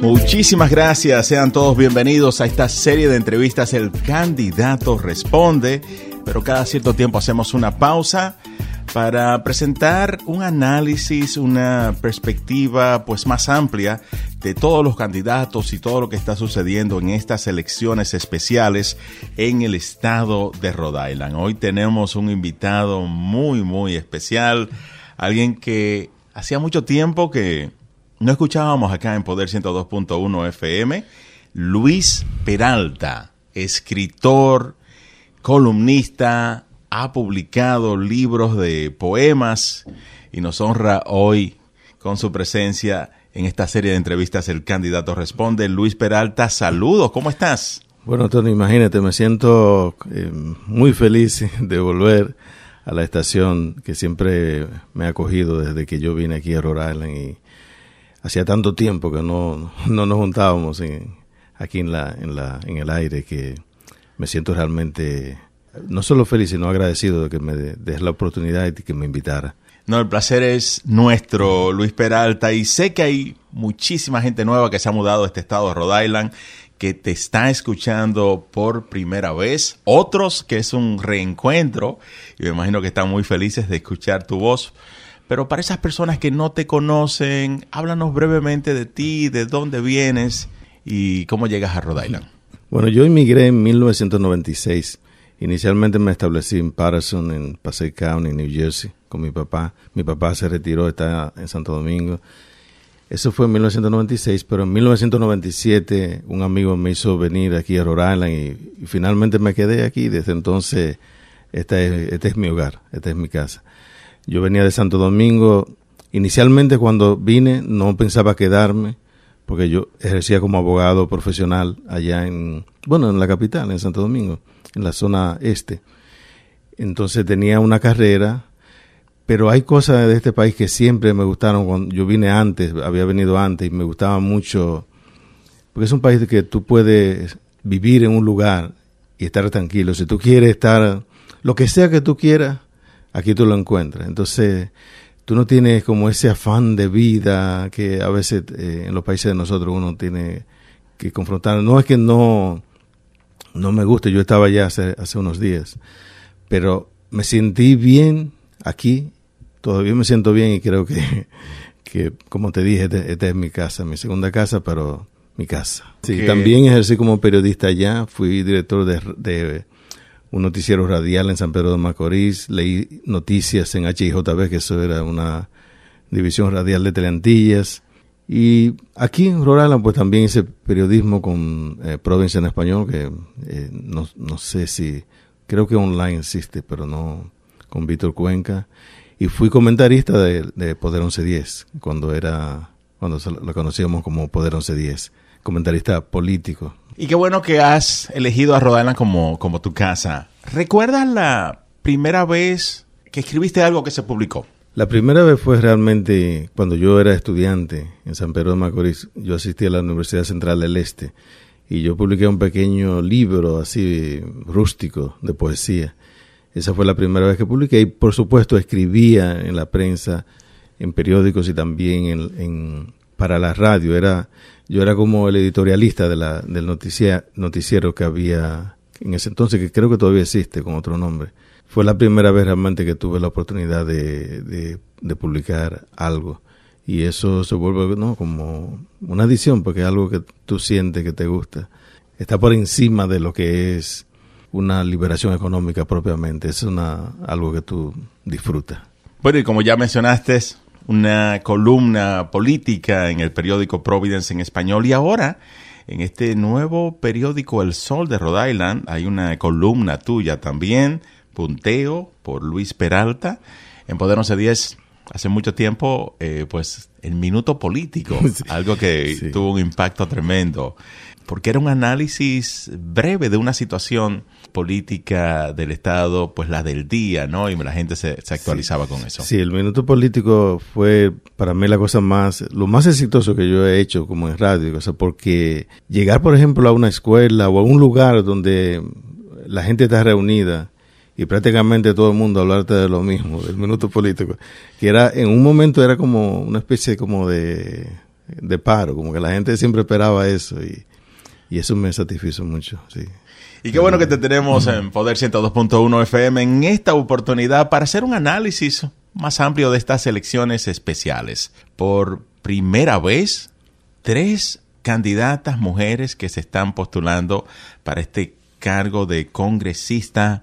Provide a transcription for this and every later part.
Muchísimas gracias, sean todos bienvenidos a esta serie de entrevistas El candidato responde, pero cada cierto tiempo hacemos una pausa para presentar un análisis, una perspectiva pues más amplia de todos los candidatos y todo lo que está sucediendo en estas elecciones especiales en el estado de Rhode Island. Hoy tenemos un invitado muy muy especial, alguien que hacía mucho tiempo que no escuchábamos acá en Poder 102.1 FM. Luis Peralta, escritor, columnista, ha publicado libros de poemas y nos honra hoy con su presencia en esta serie de entrevistas El Candidato Responde. Luis Peralta, saludos, ¿cómo estás? Bueno, Tony, imagínate, me siento eh, muy feliz de volver a la estación que siempre me ha acogido desde que yo vine aquí a Rhode y hacía tanto tiempo que no, no nos juntábamos aquí en, la, en, la, en el aire que me siento realmente no solo feliz, sino agradecido de que me des la oportunidad y que me invitara. No, el placer es nuestro, Luis Peralta, y sé que hay muchísima gente nueva que se ha mudado a este estado de Rhode Island, que te está escuchando por primera vez, otros que es un reencuentro, y me imagino que están muy felices de escuchar tu voz. Pero para esas personas que no te conocen, háblanos brevemente de ti, de dónde vienes y cómo llegas a Rhode Island. Bueno, yo emigré en 1996. Inicialmente me establecí en Patterson, en Passaic County, New Jersey, con mi papá. Mi papá se retiró, está en Santo Domingo. Eso fue en 1996, pero en 1997 un amigo me hizo venir aquí a Rhode Island y, finalmente me quedé aquí. Desde entonces, este es mi hogar, esta es mi casa. Yo venía de Santo Domingo. Inicialmente cuando vine no pensaba quedarme porque yo ejercía como abogado profesional allá en, bueno, en la capital, en Santo Domingo, en la zona este. Entonces tenía una carrera, pero hay cosas de este país que siempre me gustaron. Cuando yo vine antes, había venido antes y me gustaba mucho, porque es un país que tú puedes vivir en un lugar y estar tranquilo. Si tú quieres estar, lo que sea que tú quieras, aquí tú lo encuentras. Entonces, tú no tienes como ese afán de vida que a veces eh, en los países de nosotros uno tiene que confrontar. No es que no, no me guste, yo estaba allá hace, hace unos días, pero me sentí bien aquí, todavía me siento bien y creo que, que como te dije, esta, es mi casa, mi segunda casa, pero mi casa. Sí, también ejercí como periodista allá, fui director de, de un noticiero radial en San Pedro de Macorís, leí noticias en HIJB, que eso era una división radial de Teleantillas. Y aquí en Rhode pues también hice periodismo con eh, Provincia en Español, que eh, no, no, sé si, creo que online existe, pero no, con Víctor Cuenca. Y fui comentarista de, de Poder 1110, cuando era, cuando lo conocíamos como Poder 1110, comentarista político. Y qué bueno que has elegido a Rhode como, como tu casa. ¿Recuerdas la primera vez que escribiste algo que se publicó? La primera vez fue realmente cuando yo era estudiante en San Pedro de Macorís. Yo asistí a la Universidad Central del Este y yo publiqué un pequeño libro así rústico de poesía. Esa fue la primera vez que publiqué y por supuesto escribía en la prensa, en periódicos y también en, en para la radio. Era yo era como el editorialista de la, del noticiero que había en ese entonces, que creo que todavía existe con otro nombre. Fue la primera vez realmente que tuve la oportunidad de, de, publicar algo. Y eso se vuelve ¿no? como una adición, porque es algo que tú sientes que te gusta. Está por encima de lo que es una liberación económica propiamente. Es una, algo que tú disfrutas. Bueno, y como ya mencionaste, una columna política en el periódico Providence en español y ahora en este nuevo periódico El Sol de Rhode Island hay una columna tuya también, punteo por Luis Peralta. En Poder 1110 hace mucho tiempo, eh, pues el minuto político, algo que tuvo un impacto tremendo, porque era un análisis breve de una situación política del Estado, pues la del día, ¿no? Y la gente se, actualizaba con eso. Sí, el minuto político fue para mí la cosa más, lo más exitoso que yo he hecho como en radio, o sea, porque llegar, por ejemplo, a una escuela o a un lugar donde la gente está reunida y prácticamente todo el mundo hablarte de lo mismo, del minuto político, que era en un momento era como una especie como de, de paro, como que la gente siempre esperaba eso y, y eso me satisfizo mucho, sí. Y qué bueno que te tenemos en Poder 102.1 FM en esta oportunidad para hacer un análisis más amplio de estas elecciones especiales. Por primera vez, tres candidatas mujeres que se están postulando para este cargo de congresista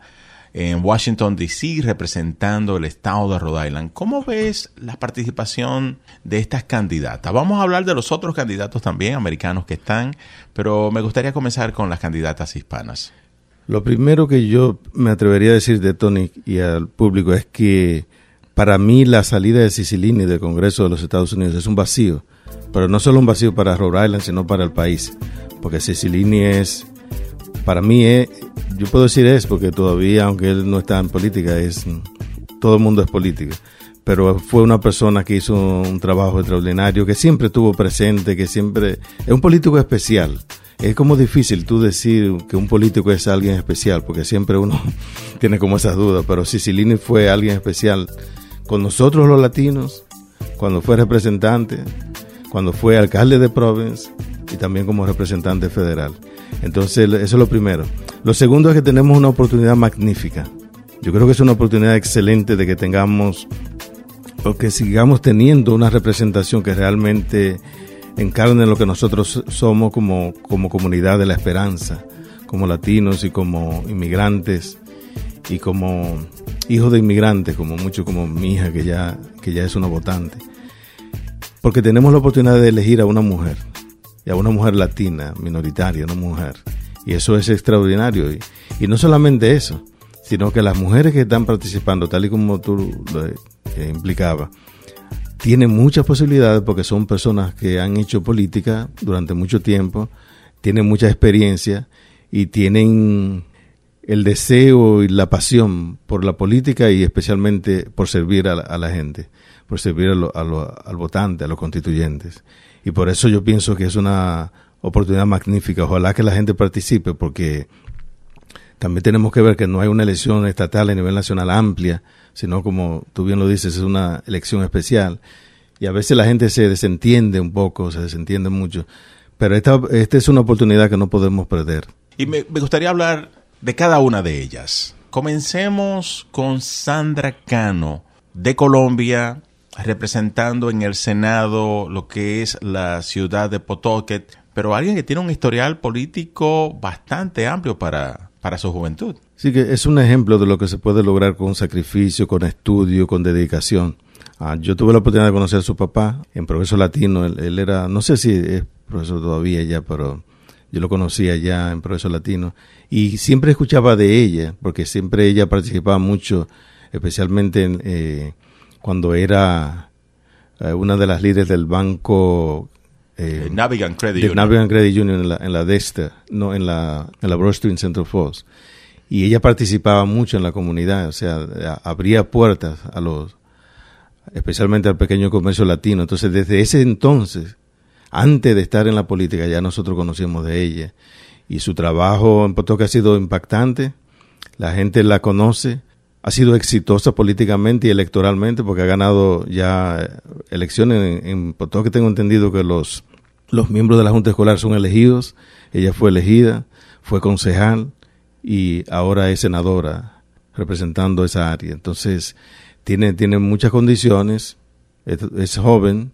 en Washington, D.C., representando el estado de Rhode Island. ¿Cómo ves la participación de estas candidatas? Vamos a hablar de los otros candidatos también, americanos que están, pero me gustaría comenzar con las candidatas hispanas. Lo primero que yo me atrevería a decir de Tony y al público es que para mí la salida de Sicilini del Congreso de los Estados Unidos es un vacío, pero no solo un vacío para Rhode Island, sino para el país, porque Sicilini es, para mí es, yo puedo decir es, porque todavía, aunque él no está en política, es, todo el mundo es política, pero fue una persona que hizo un trabajo extraordinario, que siempre estuvo presente, que siempre, es un político especial, es como difícil tú decir que un político es alguien especial, porque siempre uno tiene como esas dudas, pero Sicilini fue alguien especial con nosotros los latinos, cuando fue representante, cuando fue alcalde de Province y también como representante federal. Entonces, eso es lo primero. Lo segundo es que tenemos una oportunidad magnífica. Yo creo que es una oportunidad excelente de que tengamos o que sigamos teniendo una representación que realmente encarne lo que nosotros somos como, como comunidad de la esperanza, como latinos y como inmigrantes y como hijos de inmigrantes, como mucho como mi hija que ya, que ya es una votante. Porque tenemos la oportunidad de elegir a una mujer, a una mujer latina, minoritaria, una mujer. Y eso es extraordinario. Y, y no solamente eso, sino que las mujeres que están participando, tal y como tú lo eh, tienen muchas posibilidades porque son personas que han hecho política durante mucho tiempo, tienen mucha experiencia y tienen el deseo y la pasión por la política y especialmente por servir a la, gente, servir al votante, a los constituyentes. Y por eso yo pienso que es una oportunidad magnífica. Ojalá que la gente participe porque también tenemos que ver que no hay una elección estatal a nivel nacional amplia, sino como tú bien lo dices, es una elección especial. Y a veces la gente se desentiende un poco, se desentiende mucho. Pero esta, esta es una oportunidad que no podemos perder. Y me, gustaría hablar de cada una de ellas. Comencemos con Sandra Cano, de Colombia, representando en el Senado lo que es la ciudad de Pawtucket, pero alguien que tiene un historial político bastante amplio para, para su juventud. Sí, que es un ejemplo de lo que se puede lograr con sacrificio, con estudio, con dedicación. Ah, yo tuve la oportunidad de conocer a su papá en Progreso Latino. Él, era, no sé si es profesor todavía ya, pero yo lo conocía ya en Progreso Latino. Y siempre escuchaba de ella, porque siempre ella participaba mucho, especialmente eh, cuando era eh, una de las líderes del banco eh, Navigant Credit Union. Navigant Credit Union en la, en la Dexter, no en la, en la Broad Street Central Falls. Y ella participaba mucho en la comunidad, o sea, abría puertas a los, especialmente al pequeño comercio latino. Entonces, desde ese entonces, antes de estar en la política, ya nosotros conocíamos de ella. Y su trabajo en Potoque ha sido impactante, la gente la conoce, ha sido exitosa políticamente y electoralmente porque ha ganado ya elecciones en, en Potoque. Tengo entendido que los los miembros de la Junta Escolar son elegidos, ella fue elegida, fue concejal y ahora es senadora representando esa área. Entonces, tiene, tiene muchas condiciones, es, joven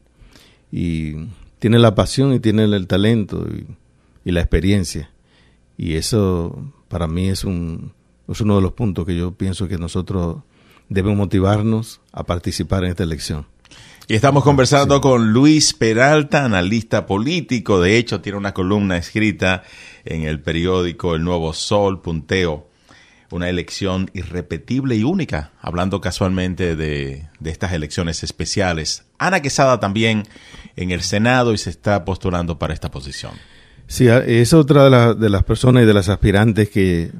y tiene la pasión y tiene el talento y, la experiencia. Y eso para mí es, un, es uno de los puntos que yo pienso que nosotros debemos motivarnos a participar en esta elección. Y estamos conversando con Luis Peralta, analista político. De hecho, tiene una columna escrita en el periódico El Nuevo Sol, Punteo. Una elección irrepetible y única, hablando casualmente de, estas elecciones especiales. Ana Quesada también en el Senado y se está postulando para esta posición. Sí, es otra de, de las personas y de las aspirantes que,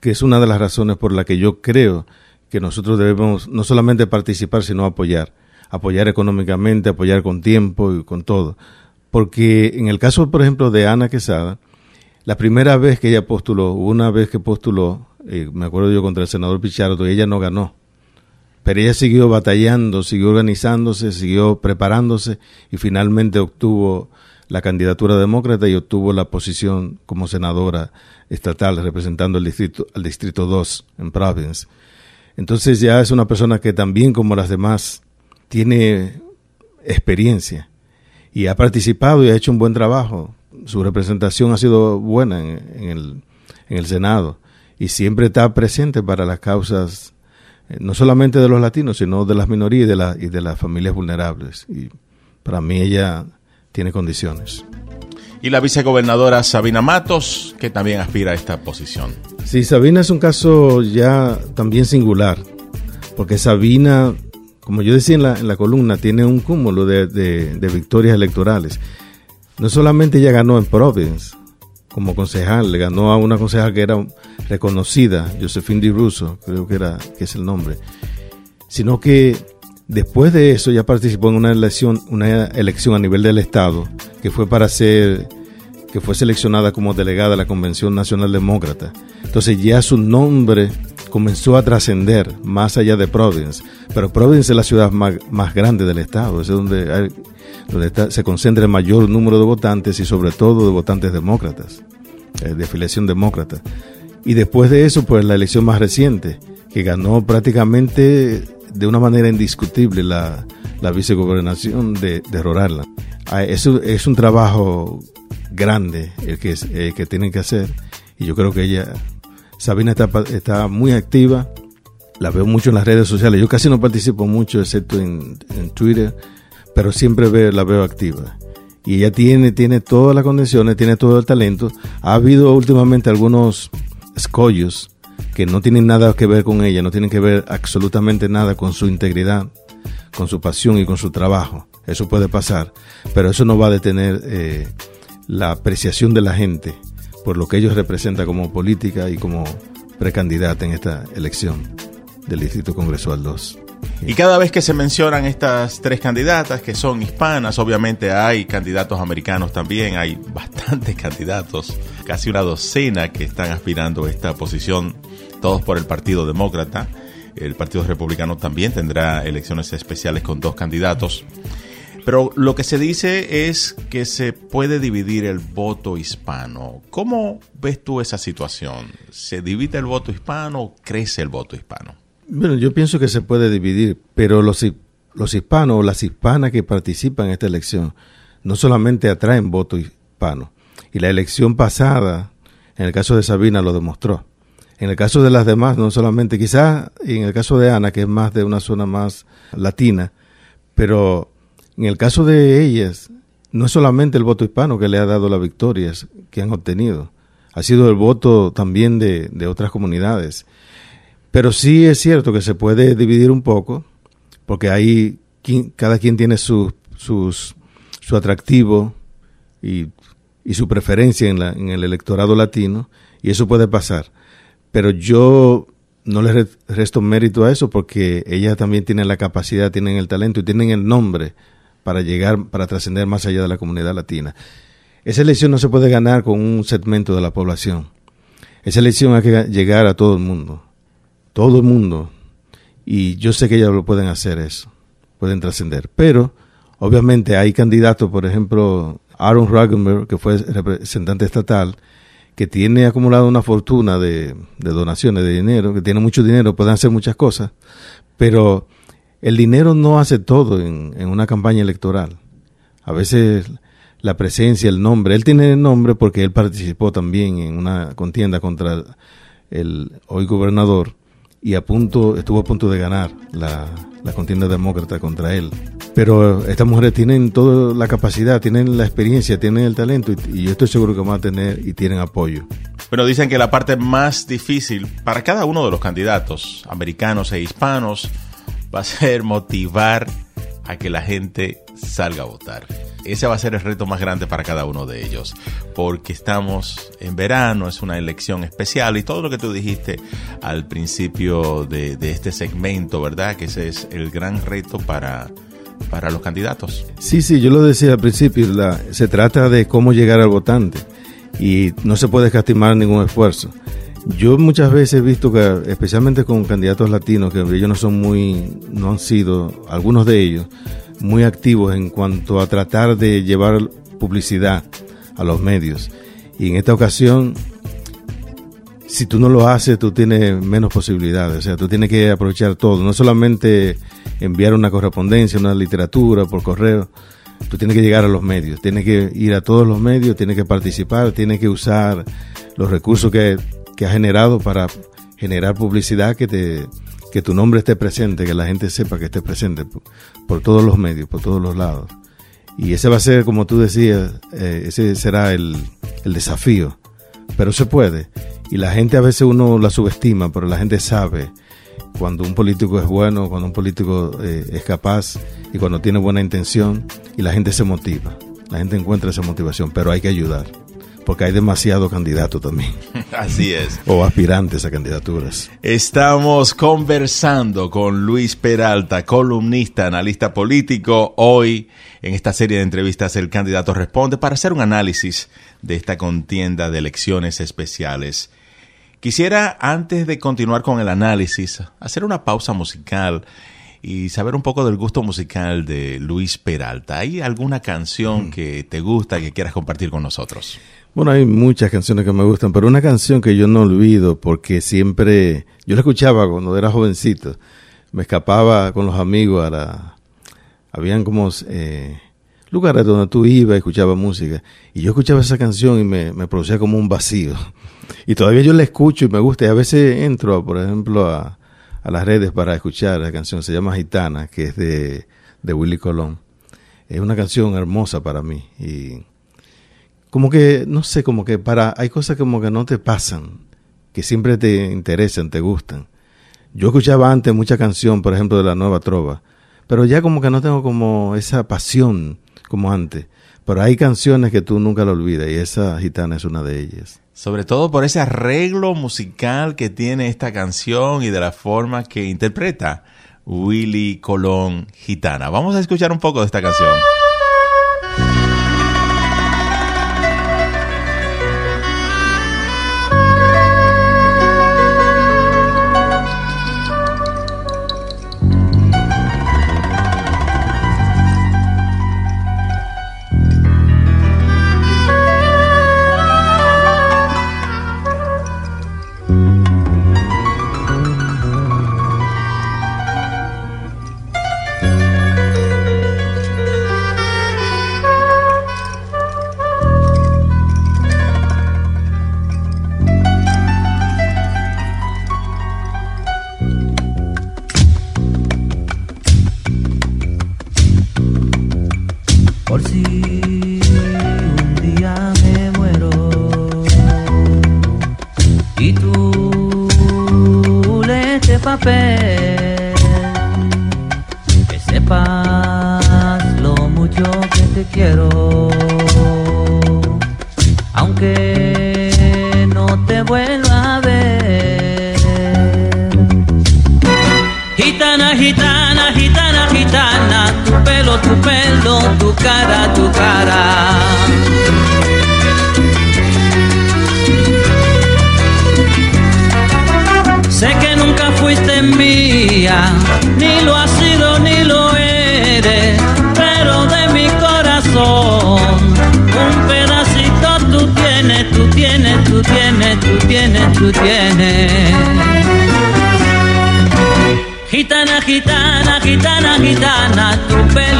que es una de las razones por la que yo creo que nosotros debemos no solamente participar, sino apoyar apoyar económicamente, apoyar con tiempo y con todo. Porque en el caso, por ejemplo, de Ana Quesada, la primera vez que ella postuló, una vez que postuló, me acuerdo yo contra el senador Pichardo, ella no ganó. Pero ella siguió batallando, siguió organizándose, siguió preparándose y finalmente obtuvo la candidatura demócrata y obtuvo la posición como senadora estatal representando el distrito, al distrito 2 en Providence. Entonces ya es una persona que también como las demás tiene experiencia y ha participado y ha hecho un buen trabajo. Su representación ha sido buena en, el, en el Senado y siempre está presente para las causas eh, no solamente de los latinos, sino de las minorías y de, la, y de las familias vulnerables. Y para mí ella tiene condiciones. Y la vicegobernadora Sabina Matos, que también aspira a esta posición. Sí, Sabina es un caso ya también singular, porque Sabina, como yo decía en la, en la columna, tiene un cúmulo de, de, victorias electorales. No solamente ella ganó en Providence como concejal, le ganó a una concejal que era reconocida, Josephine Di Russo, creo que era que es el nombre, sino que después de eso ya participó en una elección, una elección a nivel del estado que fue para ser que fue seleccionada como delegada a la Convención Nacional Demócrata. Entonces ya su nombre comenzó a trascender más allá de Providence. Pero Providence es la ciudad más, grande del estado, es donde, donde se concentra el mayor número de votantes y sobre todo de votantes demócratas, eh, de afiliación demócrata. Y después de eso, pues la elección más reciente, que ganó prácticamente de una manera indiscutible la, la vicegobernación de, de ah, es un trabajo grande el que, eh, que tienen que hacer y yo creo que ella, Sabina está, está muy activa, la veo mucho en las redes sociales, yo casi no participo mucho excepto en, en Twitter, pero siempre la veo activa. Y ella tiene, tiene todas las condiciones, tiene todo el talento. Ha habido últimamente algunos escollos que no tienen nada que ver con ella, no tienen que ver absolutamente nada con su integridad, con su pasión y con su trabajo. Eso puede pasar, pero eso no va a detener eh, la apreciación de la gente por lo que ellos representan como política y como precandidata en esta elección del Distrito Congresual 2. Y cada vez que se mencionan estas tres candidatas que son hispanas, obviamente hay candidatos americanos también, hay bastantes candidatos, casi una docena que están aspirando a esta posición, todos por el Partido Demócrata. El Partido Republicano también tendrá elecciones especiales con dos candidatos. Pero lo que se dice es que se puede dividir el voto hispano. ¿Cómo ves tú esa situación? ¿Se divide el voto hispano o crece el voto hispano? Bueno, yo pienso que se puede dividir, pero los, hispanos o las hispanas que participan en esta elección no solamente atraen voto hispano. Y la elección pasada, en el caso de Sabina, lo demostró. En el caso de las demás, no solamente, quizás en el caso de Ana, que es más de una zona más latina, pero en el caso de ellas, no es solamente el voto hispano que le ha dado las victorias que han obtenido, ha sido el voto también de, otras comunidades. Pero sí es cierto que se puede dividir un poco, porque ahí cada quien tiene su, sus, su atractivo y, y su preferencia en, la, en el electorado latino, y eso puede pasar. Pero yo no le resto mérito a eso porque ellas también tienen la capacidad, tienen el talento y tienen el nombre para llegar, para trascender más allá de la comunidad latina. Esa elección no se puede ganar con un segmento de la población. Esa elección hay que llegar a todo el mundo todo el mundo, y yo sé que ellos lo pueden hacer eso, pueden trascender. Pero, obviamente, hay candidatos, por ejemplo, Aaron Ragenberg, que fue representante estatal, que tiene acumulado una fortuna de, donaciones de dinero, que tiene mucho dinero, pueden hacer muchas cosas, pero el dinero no hace todo en, en una campaña electoral. A veces la presencia, el nombre, él tiene el nombre porque él participó también en una contienda contra el hoy gobernador y a punto, estuvo a punto de ganar la, contienda demócrata contra él. Pero estas mujeres tienen toda la capacidad, tienen la experiencia, tienen el talento y, yo estoy seguro que van a tener y tienen apoyo. Bueno, dicen que la parte más difícil para cada uno de los candidatos, americanos e hispanos, va a ser motivar a que la gente salga a votar. Ese va a ser el reto más grande para cada uno de ellos, porque estamos en verano, es una elección especial y todo lo que tú dijiste al principio de, este segmento, ¿verdad? Que ese es el gran reto para, para los candidatos. Sí, sí, yo lo decía al principio, se trata de cómo llegar al votante y no se puede escatimar ningún esfuerzo. Yo muchas veces he visto que, especialmente con candidatos latinos, que ellos no son muy, no han sido, algunos de ellos, muy activos en cuanto a tratar de llevar publicidad a los medios. Y en esta ocasión, si tú no lo haces, tú tienes menos posibilidades. O sea, tú tienes que aprovechar todo. No solamente enviar una correspondencia, una literatura por correo. Tú tienes que llegar a los medios. Tienes que ir a todos los medios, tienes que participar, tienes que usar los recursos que, que has generado para generar publicidad que te que tu nombre esté presente, que la gente sepa que esté presente por, todos los medios, por todos los lados. Y ese va a ser, como tú decías, eh, ese será el, el desafío. Pero se puede. Y la gente a veces uno la subestima, pero la gente sabe cuando un político es bueno, cuando un político eh, es capaz y cuando tiene buena intención y la gente se motiva. La gente encuentra esa motivación, pero hay que ayudar porque hay demasiado candidato también. Así es. O aspirantes a candidaturas. Estamos conversando con Luis Peralta, columnista, analista político, hoy en esta serie de entrevistas El candidato responde para hacer un análisis de esta contienda de elecciones especiales. Quisiera, antes de continuar con el análisis, hacer una pausa musical y saber un poco del gusto musical de Luis Peralta. ¿Hay alguna canción mm. que te gusta que quieras compartir con nosotros? Bueno, hay muchas canciones que me gustan, pero una canción que yo no olvido porque siempre, yo la escuchaba cuando era jovencito, me escapaba con los amigos a la, habían como eh, lugares donde tú ibas y escuchabas música, y yo escuchaba esa canción y me, me producía como un vacío. Y todavía yo la escucho y me gusta, y a veces entro, por ejemplo, a, a las redes para escuchar la canción, se llama Gitana, que es de, de Willy Colón. Es una canción hermosa para mí y como que, no sé, como que para, hay cosas como que no te pasan, que siempre te interesan, te gustan. Yo escuchaba antes mucha canción, por ejemplo, de la nueva trova, pero ya como que no tengo como esa pasión como antes. Pero hay canciones que tú nunca lo olvidas y esa gitana es una de ellas. Sobre todo por ese arreglo musical que tiene esta canción y de la forma que interpreta Willy Colón Gitana. Vamos a escuchar un poco de esta canción.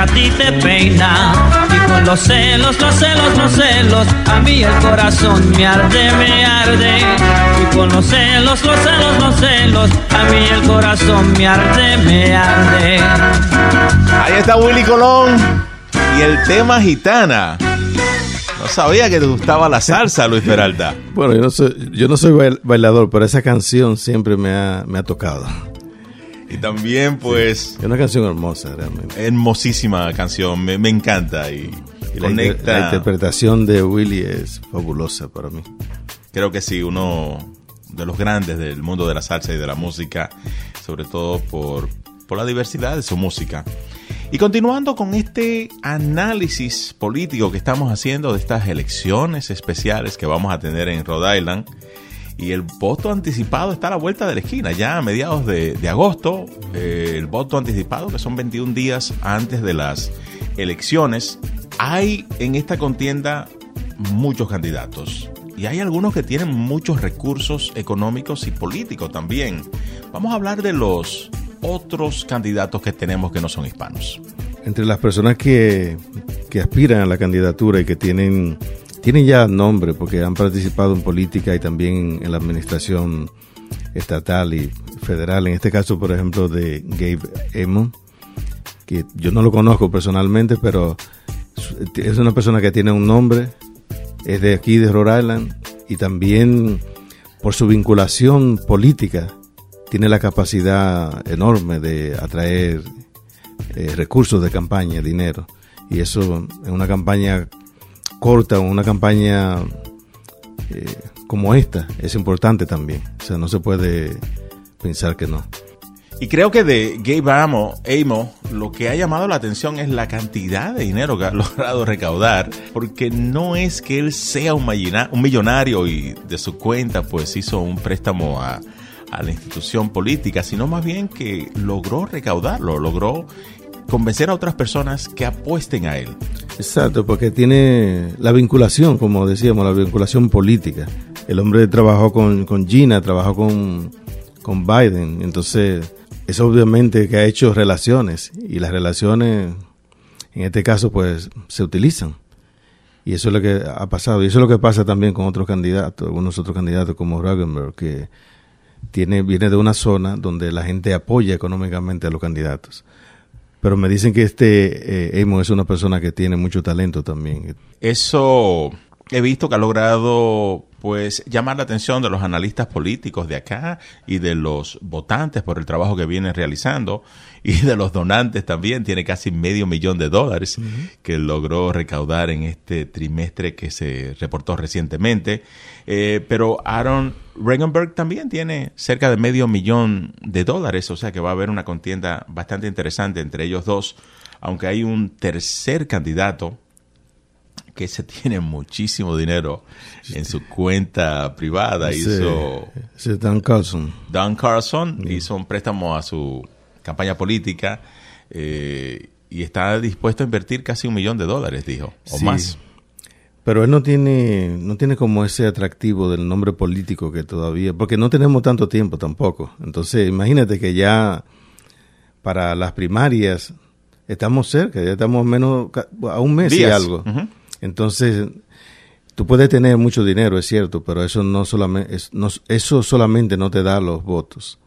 a ti te peina. Y con los celos, los celos, los celos, a mí el corazón me arde, me arde. Y con los celos, los celos, los celos, a mí el corazón me arde, me arde. Ahí está Willy Colón y el tema gitana. No sabía que te gustaba la salsa, Luis Peralta. Bueno, yo no soy, yo no soy bailador, pero esa canción siempre me ha, me ha tocado. Y también, pues. Es una canción hermosa, realmente. Hermosísima canción, me, encanta. Y, conecta. la interpretación de Willy es fabulosa para mí. Creo que sí, uno de los grandes del mundo de la salsa y de la música, sobre todo por, por la diversidad de su música. Y continuando con este análisis político que estamos haciendo de estas elecciones especiales que vamos a tener en Rhode Island, y el voto anticipado está a la vuelta de la esquina, ya a mediados de, agosto, eh, el voto anticipado, que son 21 días antes de las elecciones, hay en esta contienda muchos candidatos. Y hay algunos que tienen muchos recursos económicos y políticos también. Vamos a hablar de los otros candidatos que tenemos que no son hispanos? Entre las personas que, que aspiran a la candidatura y que tienen, tienen ya nombre porque han participado en política y también en la administración estatal y federal, en este caso, por ejemplo, de Gabe Emmon, que yo no lo conozco personalmente, pero es una persona que tiene un nombre, es de aquí, de Rhode Island, y también por su vinculación política tiene la capacidad enorme de atraer eh, recursos de campaña, dinero. Y eso en una campaña corta, una campaña eh, como esta, es importante también. O sea, no se puede pensar que no. Y creo que de Gabe Amo, Amo, lo que ha llamado la atención es la cantidad de dinero que ha logrado recaudar, porque no es que él sea un millonario y de su cuenta pues hizo un préstamo a, a la institución política, sino más bien que logró recaudarlo, logró convencer a otras personas que apuesten a él. Exacto, porque tiene la vinculación, como decíamos, la vinculación política. El hombre trabajó con, con Gina, trabajó con, con Biden, entonces es obviamente que ha hecho relaciones y las relaciones, en este caso, pues se utilizan. Y eso es lo que ha pasado. Y eso es lo que pasa también con otros candidatos, algunos otros candidatos como Ragenberg, que tiene, viene de una zona donde la gente apoya económicamente a los candidatos. Pero me dicen que este eh, es una persona que tiene mucho talento también. Eso he visto que ha logrado pues llamar la atención de los analistas políticos de acá y de los votantes por el trabajo que vienen realizando y de los donantes también. Tiene casi medio millón de dólares que logró recaudar en este trimestre que se reportó recientemente. Eh, pero Aaron Regenberg también tiene cerca de medio millón de dólares, o sea que va a haber una contienda bastante interesante entre ellos dos, aunque hay un tercer candidato que se tiene muchísimo dinero en su cuenta privada. hizo. Dan Carlson. Dan Carlson hizo un préstamo a su campaña política eh, y está dispuesto a invertir casi un millón de dólares, dijo, o más. Pero él no tiene, no tiene como ese atractivo del nombre político que todavía, porque no tenemos tanto tiempo tampoco. Entonces, imagínate que ya para las primarias estamos cerca, ya estamos menos a un mes y algo. Entonces, tú puedes tener mucho dinero, es cierto, pero eso no solamente, no, eso solamente no te da los votos.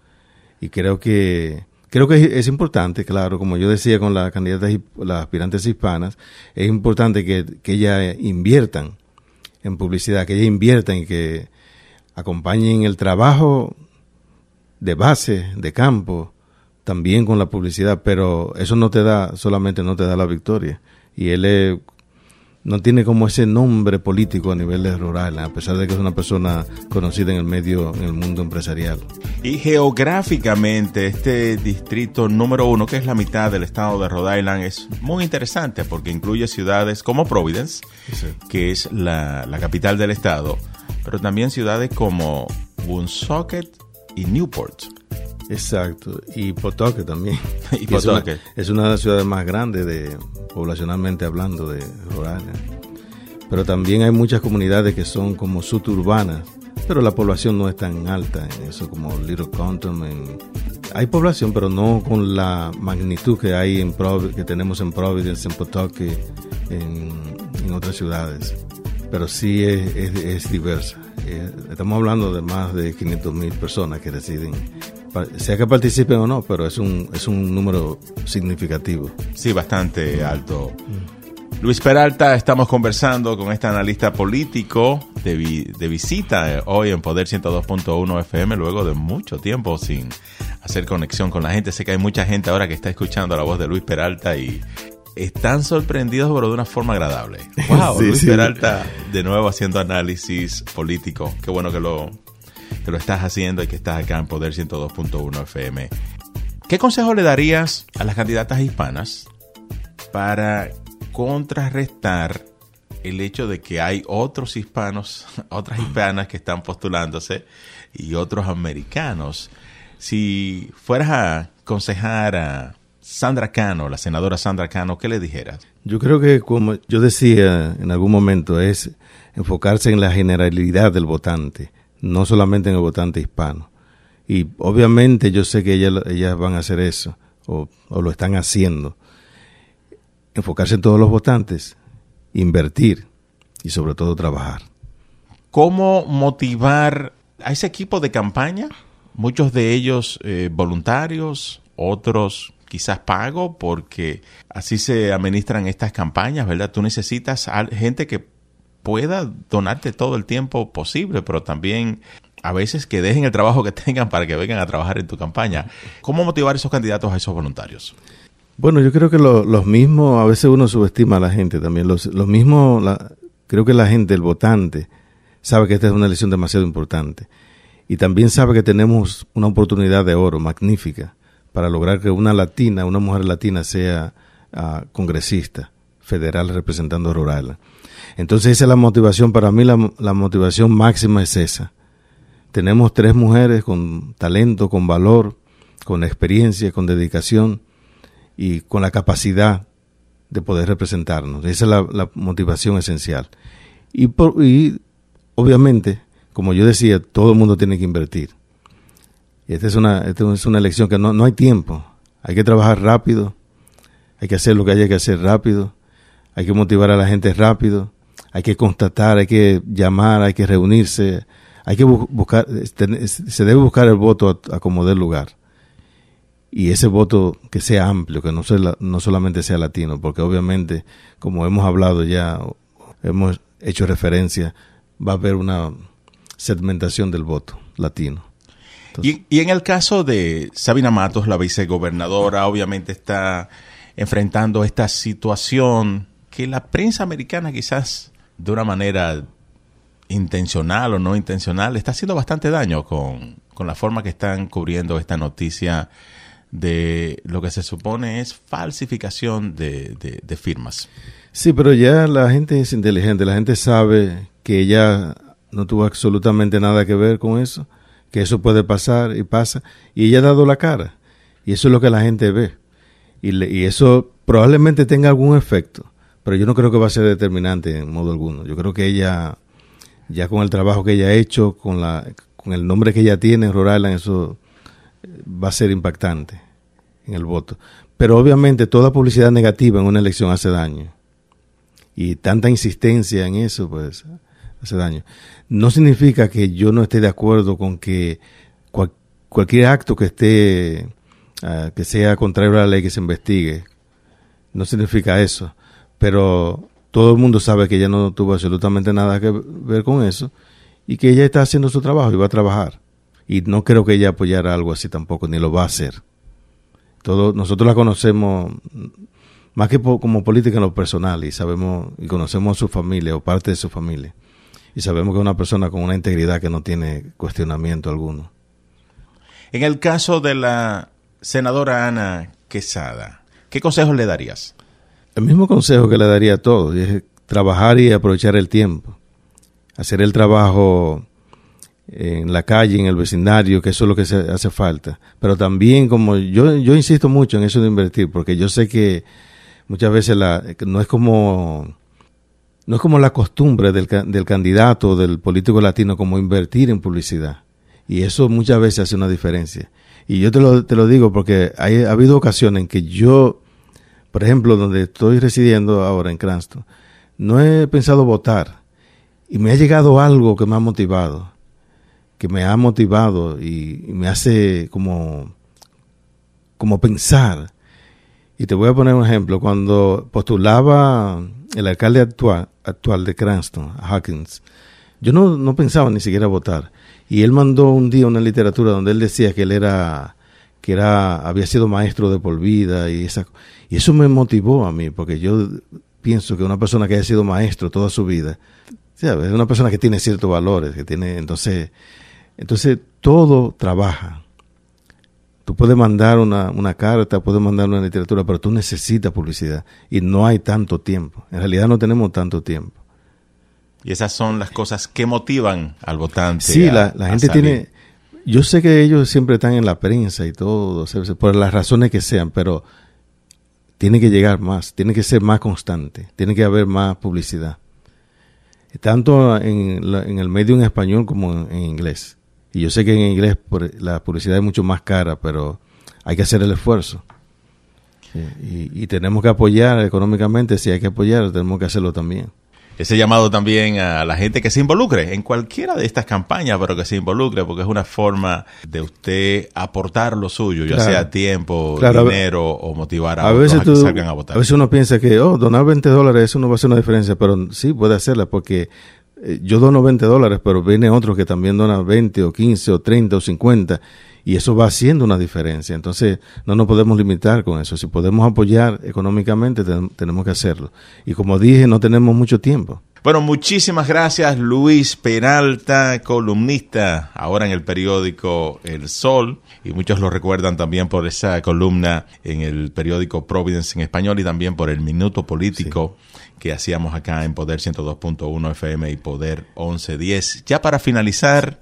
Y creo que creo que es, importante, claro, como yo decía con las candidatas, las aspirantes hispanas, es importante que, que ellas inviertan en publicidad, que ellas inviertan y que acompañen el trabajo de base, de campo, también con la publicidad, pero eso no te da, solamente no te da la victoria. Y él es no tiene como ese nombre político a nivel rural, a pesar de que es una persona conocida en el medio, en el mundo empresarial. Y geográficamente, este distrito número uno, que es la mitad del estado de Rhode Island, es muy interesante porque incluye ciudades como Providence, que es la, la capital del estado, pero también ciudades como Woonsocket y Newport. Exacto, y Potoque también. y Potoque. Es, una, de las ciudades más grandes de, poblacionalmente hablando de Rhode Pero también hay muchas comunidades que son como suburbanas, pero la población no es tan alta en eso como Little Compton. hay población, pero no con la magnitud que hay en que tenemos en Providence, en Potoque, en, en otras ciudades. Pero sí es, es, diversa. Eh, estamos hablando de más de 500 mil personas que residen sea que participen o no, pero es un, es un número significativo. Sí, bastante alto. Luis Peralta, estamos conversando con este analista político de, de visita eh, hoy en Poder 102.1 FM, luego de mucho tiempo sin hacer conexión con la gente. Sé que hay mucha gente ahora que está escuchando la voz de Luis Peralta y están sorprendidos, pero de una forma agradable. Wow, Luis Peralta de nuevo haciendo análisis político. Qué bueno que lo, que lo estás haciendo y que estás acá en Poder 102.1 FM. ¿Qué consejo le darías a las candidatas hispanas para contrarrestar el hecho de que hay otros hispanos, otras hispanas que están postulándose y otros americanos? Si fueras a aconsejar a Sandra Cano, la senadora Sandra Cano, ¿qué le dijeras? Yo creo que, como yo decía en algún momento, es enfocarse en la generalidad del votante, no solamente en el votante hispano. Y obviamente yo sé que ellas, ellas van a hacer eso, o, o lo están haciendo. Enfocarse en todos los votantes, invertir y sobre todo trabajar. ¿Cómo motivar a ese equipo de campaña? Muchos de ellos eh, voluntarios, otros quizás pago, porque así se administran estas campañas, ¿verdad? Tú necesitas gente que pueda donarte todo el tiempo posible, pero también a veces que dejen el trabajo que tengan para que vengan a trabajar en tu campaña. ¿Cómo motivar a esos candidatos a esos voluntarios? Bueno, yo creo que lo, los mismos, a veces uno subestima a la gente también. Los, mismos, creo que la gente, el votante, sabe que esta es una elección demasiado importante. Y también sabe que tenemos una oportunidad de oro magnífica para lograr que una latina, una mujer latina sea uh, congresista federal representando Island. Entonces esa es la motivación, para mí la, la, motivación máxima es esa. Tenemos tres mujeres con talento, con valor, con experiencia, con dedicación y con la capacidad de poder representarnos. Esa es la, motivación esencial. Y, por, y obviamente, como yo decía, todo el mundo tiene que invertir. Y esta es una, esta es una elección que no, no hay tiempo. Hay que trabajar rápido, hay que hacer lo que haya que hacer rápido, hay que motivar a la gente rápido, hay que constatar, hay que llamar, hay que reunirse, hay que buscar, se debe buscar el voto a, a como dé lugar. Y ese voto que sea amplio, que no, sea, no solamente sea latino, porque obviamente, como hemos hablado ya, hemos hecho referencia, va a haber una segmentación del voto latino. Y, y, en el caso de Sabina Matos, la vicegobernadora, obviamente está enfrentando esta situación que la prensa americana quizás de una manera intencional o no intencional está haciendo bastante daño con, con la forma que están cubriendo esta noticia de lo que se supone es falsificación de, de, de firmas. Sí, pero ya la gente es inteligente, la gente sabe que ella no tuvo absolutamente nada que ver con eso que eso puede pasar y pasa, y ella ha dado la cara, y eso es lo que la gente ve, y, le, y eso probablemente tenga algún efecto, pero yo no creo que va a ser determinante en modo alguno, yo creo que ella, ya con el trabajo que ella ha hecho, con, la, con el nombre que ella tiene en Island, eso va a ser impactante en el voto. Pero obviamente toda publicidad negativa en una elección hace daño. Y tanta insistencia en eso, pues hace daño. No significa que yo no esté de acuerdo con que cual, cualquier acto que esté, uh, que sea contrario a la ley que se investigue. No significa eso. Pero todo el mundo sabe que ella no tuvo absolutamente nada que ver con eso y que ella está haciendo su trabajo y va a trabajar. Y no creo que ella apoyara algo así tampoco, ni lo va a hacer. Todo, nosotros la conocemos más que po como política en lo personal y sabemos y conocemos a su familia o parte de su familia y sabemos que es una persona con una integridad que no tiene cuestionamiento alguno. En el caso de la senadora Ana Quesada, ¿qué consejos le darías? El mismo consejo que le daría a todos, es trabajar y aprovechar el tiempo, hacer el trabajo en la calle, en el vecindario, que eso es lo que se hace falta. Pero también, como yo, yo insisto mucho en eso de invertir, porque yo sé que muchas veces la, no es como no es como la costumbre del, del candidato, del político latino, como invertir en publicidad. Y eso muchas veces hace una diferencia. Y yo te lo, te lo digo porque hay, ha habido ocasiones en que yo, por ejemplo, donde estoy residiendo ahora en Cranston, no he pensado votar. Y me ha llegado algo que me ha motivado. que me ha motivado y, me hace como, como pensar. Y te voy a poner un ejemplo. Cuando postulaba el alcalde actual, de Cranston, Hawkins, yo no, no pensaba ni siquiera votar. Y él mandó un día una literatura donde él decía que él era que era había sido maestro de por vida y esa y eso me motivó a mí porque yo pienso que una persona que haya sido maestro toda su vida es una persona que tiene ciertos valores que tiene entonces entonces todo trabaja. Tú puedes mandar una, una carta puedes mandar una literatura pero tú necesitas publicidad y no hay tanto tiempo. En realidad no tenemos tanto tiempo. Y esas son las cosas que motivan al votante. Sí, la, gente tiene... Yo sé que ellos siempre están en la prensa y todo, por las razones que sean, pero tiene que llegar más, tiene que ser más constante, tiene que haber más publicidad. Tanto en, el medio en español como en, inglés. Y yo sé que en inglés la publicidad es mucho más cara, pero hay que hacer el esfuerzo. y tenemos que apoyar económicamente, si hay que apoyar, tenemos que hacerlo también ese llamado también a la gente que se involucre en cualquiera de estas campañas, pero que se involucre porque es una forma de usted aportar lo suyo, ya sea tiempo, dinero o motivar a, veces a que salgan a votar. A veces uno piensa que, oh, donar 20 dólares, eso no va a hacer una diferencia, pero sí puede hacerla porque eh, yo dono 20 dólares, pero viene otro que también dona 20 o 15 o 30 o 50 y eso va haciendo una diferencia. Entonces, no nos podemos limitar con eso. Si podemos apoyar económicamente, tenemos que hacerlo. Y como dije, no tenemos mucho tiempo. Bueno, muchísimas gracias Luis Peralta, columnista ahora en el periódico El Sol, y muchos lo recuerdan también por esa columna en el periódico Providence en español y también por el Minuto Político que hacíamos acá en Poder 102.1 FM y Poder 1110. Ya para finalizar,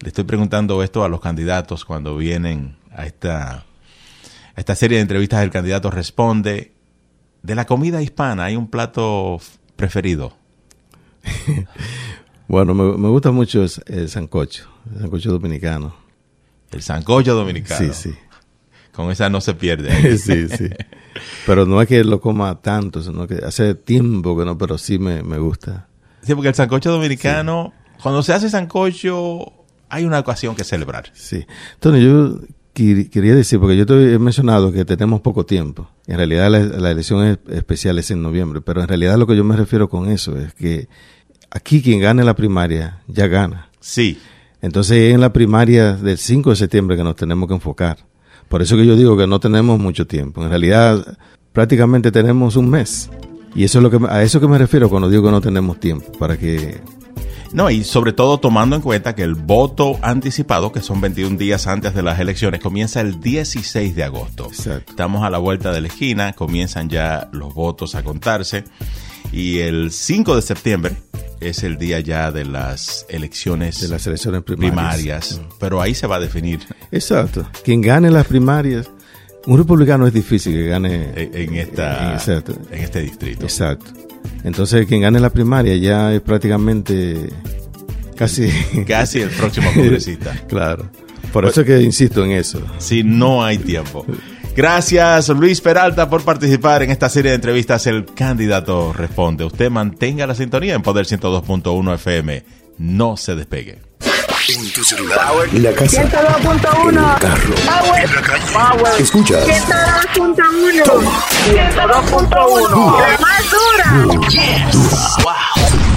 le estoy preguntando esto a los candidatos cuando vienen a esta, esta serie de entrevistas. El candidato responde, de la comida hispana, ¿hay un plato preferido? bueno, me, gusta mucho el, sancocho, el sancocho dominicano. El sancocho dominicano. Sí, sí. Con esa no se pierde. sí, sí. Pero no es que lo coma tanto, sino que hace tiempo que no, pero sí me, gusta. Sí, porque el sancocho dominicano, cuando se hace sancocho, hay una ocasión que celebrar. Sí. Entonces yo quería decir, porque yo te he mencionado que tenemos poco tiempo. En realidad la, elección especial es en noviembre, pero en realidad lo que yo me refiero con eso es que aquí quien gane la primaria ya gana. Sí. Entonces es en la primaria del 5 de septiembre que nos tenemos que enfocar. Por eso que yo digo que no tenemos mucho tiempo. En realidad prácticamente tenemos un mes. Y eso es lo que a eso que me refiero cuando digo que no tenemos tiempo, para que no, y sobre todo tomando en cuenta que el voto anticipado, que son 21 días antes de las elecciones, comienza el 16 de agosto. Estamos a la vuelta de la esquina, comienzan ya los votos a contarse. Y el 5 de septiembre es el día ya de las elecciones, de las elecciones primarias. Mm. Pero ahí se va a definir. Exacto. Quien gane las primarias, un republicano es difícil que gane en, esta, en este distrito. Exacto. Entonces, quien gane la primaria ya es prácticamente casi... Casi el próximo congresista. claro. Por eso que insisto en eso. Si no hay tiempo. Gracias Luis Peralta por participar en esta serie de entrevistas. El candidato responde. Usted mantenga la sintonía en Poder 102.1 FM. No se despegue. En tu celular. En la casa. 102.1. En el carro. Power. En la calle. Power. Escuchas. 102.1. 102.1. La más dura. Yes. Wow.